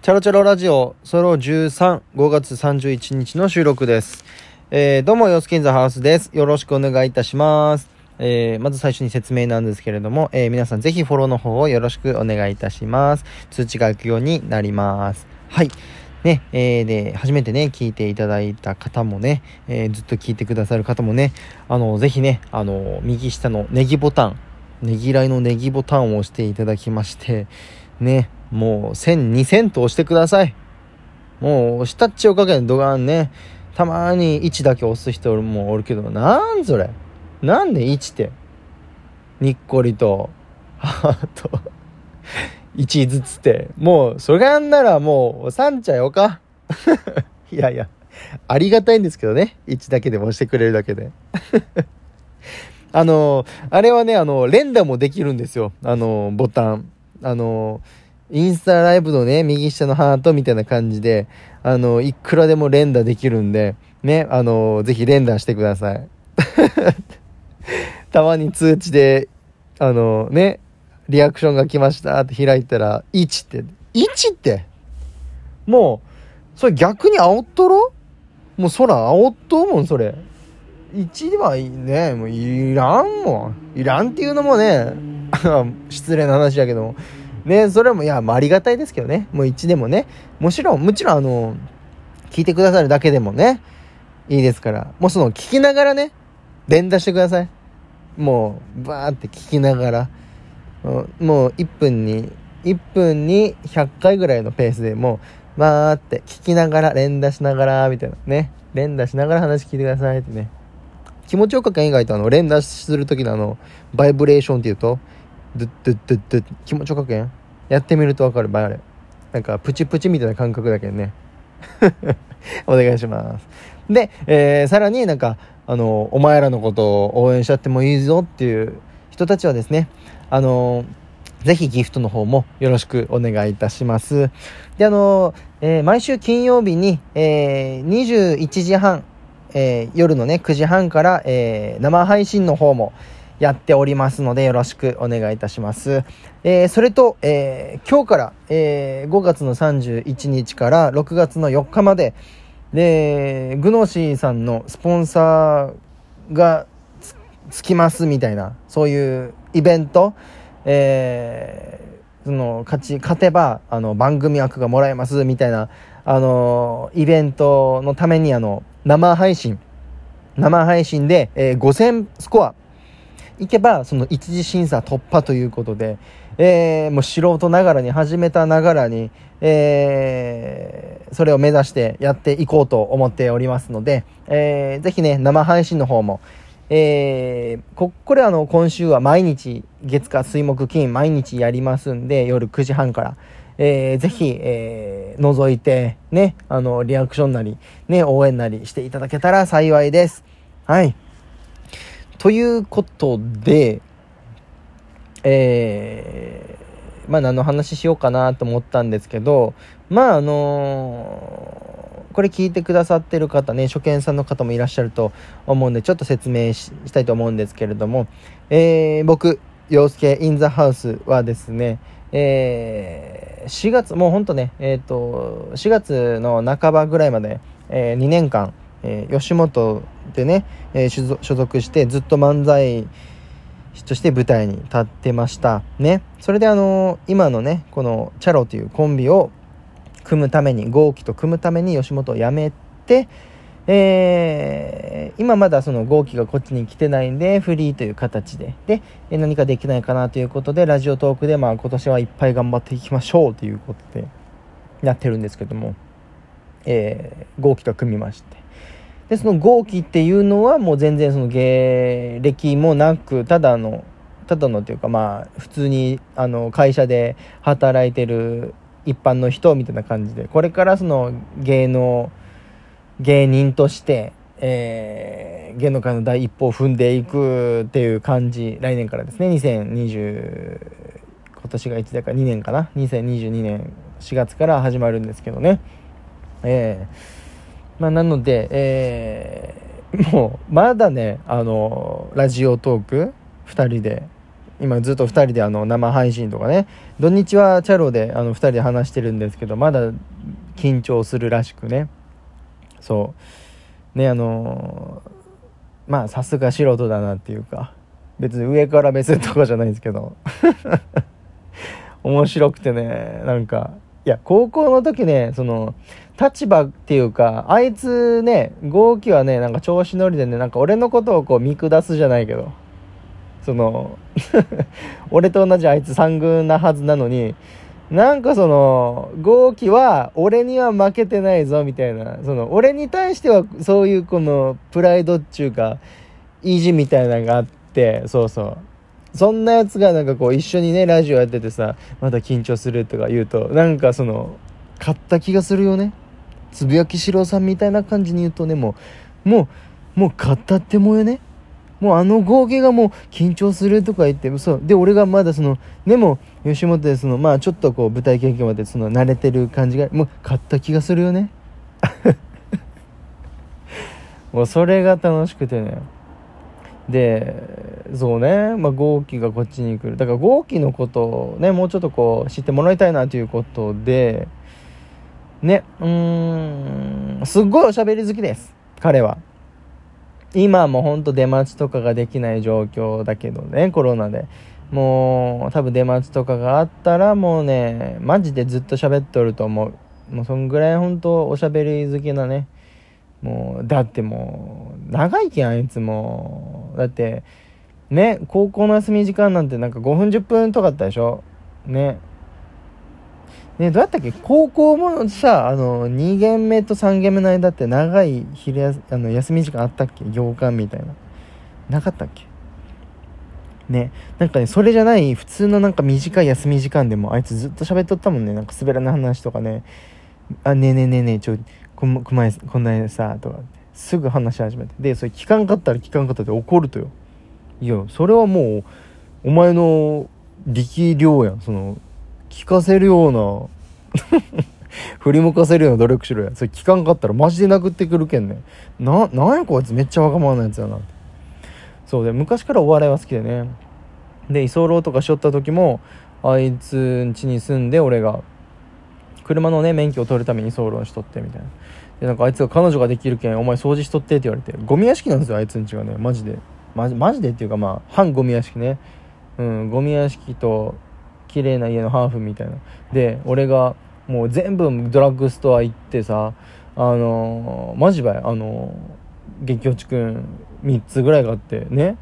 チャロチャロラジオソロ13、5月31日の収録です。えー、どうも、ヨスキンザハウスです。よろしくお願いいたします。えー、まず最初に説明なんですけれども、えー、皆さんぜひフォローの方をよろしくお願いいたします。通知が行くようになります。はい。ね、えー、で、初めてね、聞いていただいた方もね、えー、ずっと聞いてくださる方もね、あの、ぜひね、あの、右下のネギボタン、ねぎらいのネギボタンを押していただきまして、ね、もう1000、2000と押してください。もう押したっちおかげでドガンね、たまに1だけ押す人もおるけど、なんそれなんで1って？にっこりと、ハート、1ずつって、もう、それがんならもう、押さんちゃよか。いやいや、ありがたいんですけどね。1だけでも押してくれるだけで。あの、あれはね、あの、連打もできるんですよ。あの、ボタン。あの、インスタライブのね、右下のハートみたいな感じで、あの、いくらでも連打できるんで、ね、あの、ぜひ連打してください。たまに通知で、あの、ね、リアクションが来ましたって開いたら、1って、1って、もう、それ逆に煽っとろ?もう空煽っとうもん、それ。1はね、もういらんもん。いらんっていうのもね、失礼な話だけども。ね、それも、いや、まあ、ありがたいですけどね。もう1でもね。もちろん、もちろん、あの、聞いてくださるだけでもね、いいですから。もうその、聞きながらね、連打してください。もう、バーって聞きながら。もう、1分に、1分に100回ぐらいのペースでもう、バーって聞きながら、連打しながら、みたいなね。連打しながら話聞いてくださいってね。気持ちよかった以外とあの、連打する時のあの、バイブレーションっていうと、ドゥッドゥッドゥッドゥッ気持ちよかけんやってみるとわかる場合、あれ。なんか、プチプチみたいな感覚だけどね。お願いします。で、えー、さらになんか、あの、お前らのことを応援しちゃってもいいぞっていう人たちはですね、あの、ぜひギフトの方もよろしくお願いいたします。で、あの、えー、毎週金曜日に、えー、21時半、えー、夜のね、9時半から、えー、生配信の方もやっておりますので、よろしくお願いいたします。えー、それと、えー、今日から、えー、5月の31日から6月の4日まで、で、グノシーさんのスポンサーがつつきますみたいな、そういうイベント、えー、その、勝ち、勝てば、あの、番組枠がもらえますみたいな、あの、イベントのために、あの、生配信、生配信で、えー、5000スコア、いけば、その一次審査突破ということで、えー、もう素人ながらに、始めたながらに、えー、それを目指してやっていこうと思っておりますので、えー、ぜひね、生配信の方も、えー、こ、これあの、今週は毎日、月火水木金、毎日やりますんで、夜9時半から、えー、ぜひ、えー、覗いて、ね、あの、リアクションなり、ね、応援なりしていただけたら幸いです。はい。ということで、えー、まあ何の話しようかなと思ったんですけど、まああのー、これ聞いてくださってる方ね、初見さんの方もいらっしゃると思うんで、ちょっと説明したいと思うんですけれども、えー、僕、洋介インザハウスはですね、えー、4月、もうほんとね、えっ、ー、と、4月の半ばぐらいまで、えー、2年間、えー、吉本でね、えー、所属してずっと漫才として舞台に立ってました。ね。それであの、今のねこのチャロというコンビを組むために豪輝と組むために吉本を辞めてえー、今まだその豪輝がこっちに来てないんでフリーという形で。で何かできないかなということでラジオトークでまあ今年はいっぱい頑張っていきましょうということでやってるんですけども、えー、豪輝と組みまして。でその豪輝っていうのはもう全然その芸歴もなくただのただのというかまあ普通にあの会社で働いてる一般の人みたいな感じでこれからその芸能芸人として、えー、芸能界の第一歩を踏んでいくっていう感じ来年からですね。2020今年がいつだか2年かな。2022年4月から始まるんですけどね。えー、まあなので、えー、もうまだねあのラジオトーク2人で今ずっと2人であの生配信とかね土日はチャロであの2人で話してるんですけどまだ緊張するらしくね。そう。ねあのまあさすが素人だなっていうか別に上から目線とかじゃないんですけど。面白くてねなんかいや高校の時ねその立場っていうかあいつね豪輝はねなんか調子乗りでねなんか俺のことをこう見下すじゃないけど。その 俺と同じあいつ三軍なはずなのになんかその豪輝は俺には負けてないぞみたいな。その俺に対してはそういうこのプライドっちゅうか意地みたいなのがあってそうそう。そんなやつがなんかこう一緒にねラジオやっててさまだ緊張するとか言うとなんかその買った気がするよね。つぶやきしろさんみたいな感じに言うとねもうもうもう買ったってもよね。もうあの合計がもう緊張するとか言ってそうで俺がまだそのでも吉本でそのまあちょっとこう舞台経験までその慣れてる感じがもう買った気がするよね。もうそれが楽しくてね。でそうね、まあ、豪輝がこっちに来る。だから豪輝のことをねもうちょっとこう知ってもらいたいなということでねうーんすっごいおしゃべり好きです。彼は。今もほんと出待ちとかができない状況だけどねコロナで。もう多分出待ちとかがあったらもうねマジでずっと喋っとると思う。もうそんぐらいほんとおしゃべり好きなねもうだってもう長いけんあいつも。だってね高校の休み時間なんてなんか5分10分とかあったでしょ？ね。ねどうやったっけ？高校もさあの2限目と3限目の間って長い昼やあの休み時間あったっけ？行間みたいな。なかったっけ？ね。なんかねそれじゃない普通のなんか短い休み時間でもあいつずっと喋っとったもんね。なんか滑らない話とかね。あねえねえねえねえちょこんこまこんなにさとかすぐ話し始めて。でそれ聞かんかったら聞かんかったって怒るとよ。いやそれはもうお前の力量やん。その聞かせるような 振り向かせるような努力しろや。それ聞かんかったらマジで殴ってくるけんね。ななんやこいつめっちゃわがままなやつやなそうで昔からお笑いは好きでね。で居候とかしよった時もあいつん家に住んで俺が車のね免許を取るために居候しとってみたいな。でなんかあいつが彼女ができるけんお前掃除しとってって言われてゴミ屋敷なんですよあいつんちがね。マジで。マジマジでっていうかまあ反ゴミ屋敷ね。うんゴミ屋敷と綺麗な家のハーフみたいな。で俺がもう全部ドラッグストア行ってさあのー、マジばいあのー、激落ちくん3つぐらいがあってね。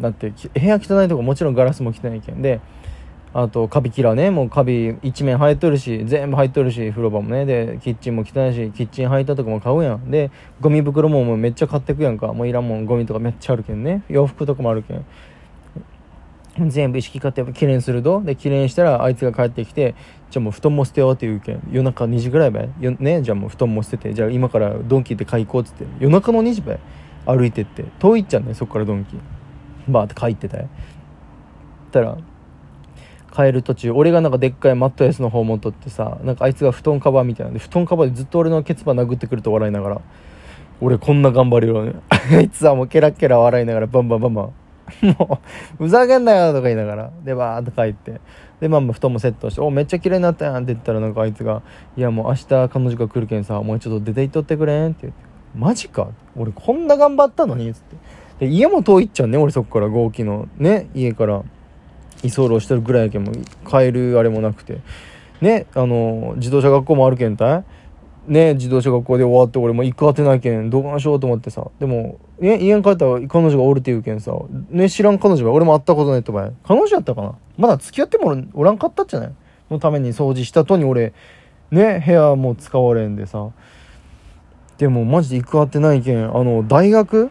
だって部屋汚いとこもちろんガラスも汚いけん。であとカビキラーねもうカビ一面入っとるし全部入っとるし風呂場もね。でキッチンも汚いしキッチン入ったとこも買うやん。でゴミ袋ももうめっちゃ買ってくやんか。もういらんもんゴミとかめっちゃあるけんね。洋服とかもあるけん。全部意識買ってきれいにするとできれいにしたらあいつが帰ってきてじゃあもう布団も捨てようって言うけん。夜中2時ぐらいばい？ね？じゃあもう布団も捨てて。じゃあ今からドンキで買い行こうっつって。夜中の2時ばい？歩いてって。遠いっちゃんねそっからドンキバーって帰ってたよ。たら帰る途中俺がなんかでっかいマットレスの方持っとってさなんかあいつが布団カバーみたいなんで布団カバーでずっと俺のケツバ殴ってくると笑いながら俺こんな頑張るよね。あいつはもうケラケラ笑いながらバンバンバンバン。もうふざけんなよとか言いながらでバーって帰って。でまあ布団もセットして「おめっちゃ綺麗になったやん」って言ったらなんかあいつが「いやもう明日彼女が来るけんさお前ちょっと出て行っとってくれん」って言って「マジか？俺こんな頑張ったのに」っつって。で家も遠いっちゃうね俺そこから合気の。ね家から。居候してるぐらいやけんも帰るあれもなくて。ねあの自動車学校もあるけんたい。ね自動車学校で終わって俺も行く当てないけんどうしようと思ってさ。でも、ね、家に帰ったら彼女がおるって言うけんさ。ね知らん彼女が俺も会ったことないってば彼女やったかな？まだ付き合ってもおらんかったっじゃない？のために掃除したとに俺ね部屋も使われんでさ。でもマジで行く当てないけんあの大学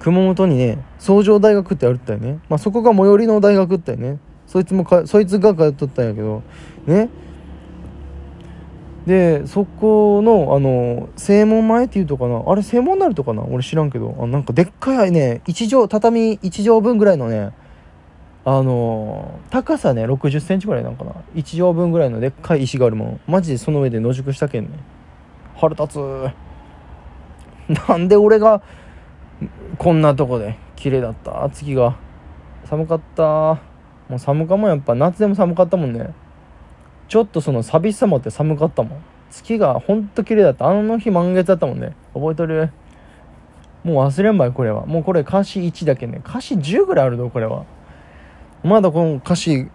熊本にね創上大学ってあるったよね、まあ、そこが最寄りの大学ってね。そいつもかそいつが通っとったんやけど。ね。でそこのあの正門前っていうとかな。あれ正門なるとかな？俺知らんけど。あなんかでっかいね1畳畳1畳分ぐらいのねあの高さね6 0センチぐらいなんかな。1畳分ぐらいのでっかい石があるもん。マジでその上で野宿したけんね。腹立つ。なんで俺がこんなとこで綺麗だった。月が。寒かった。もう寒かもやっぱ夏でも寒かったもんね。ちょっとその寂しさもあって寒かったもん。月がほんと綺麗だった。あの日満月だったもんね。覚えとる？もう忘れんばいこれは。もうこれ歌詞1だけね。歌詞10ぐらいあるぞこれは。まだこの歌詞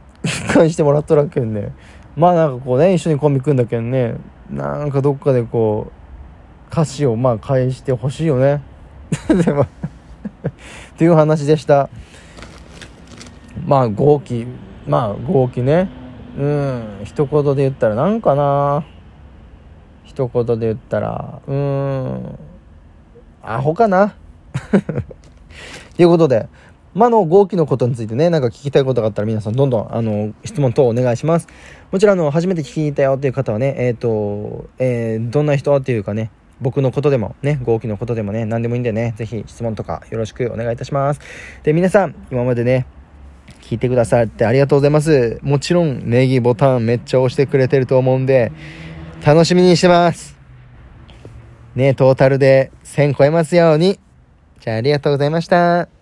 返してもらっとらんけんね。まあなんかこうね一緒にコンビ組んだけんね。なんかどっかでこう歌詞をまあ返してほしいよね。でもっていう話でした。まあ号機まあ号機ね。うん一言で言ったらなんかな。一言で言ったらうんアホかな。ということでまあの号機のことについてねなんか聞きたいことがあったら皆さんどんどんあの質問等お願いします。もちろんあの初めて聞いたよっていう方はねえっ、ー、と、えー、どんな人っていうかね僕のことでもね、号機のことでもね、何でもいいんでね、ぜひ質問とかよろしくお願いいたします。で、皆さん、今までね、聞いてくださってありがとうございます。もちろん、ネギボタンめっちゃ押してくれてると思うんで、楽しみにしてます。ね、トータルで1000超えますように。じゃあありがとうございました。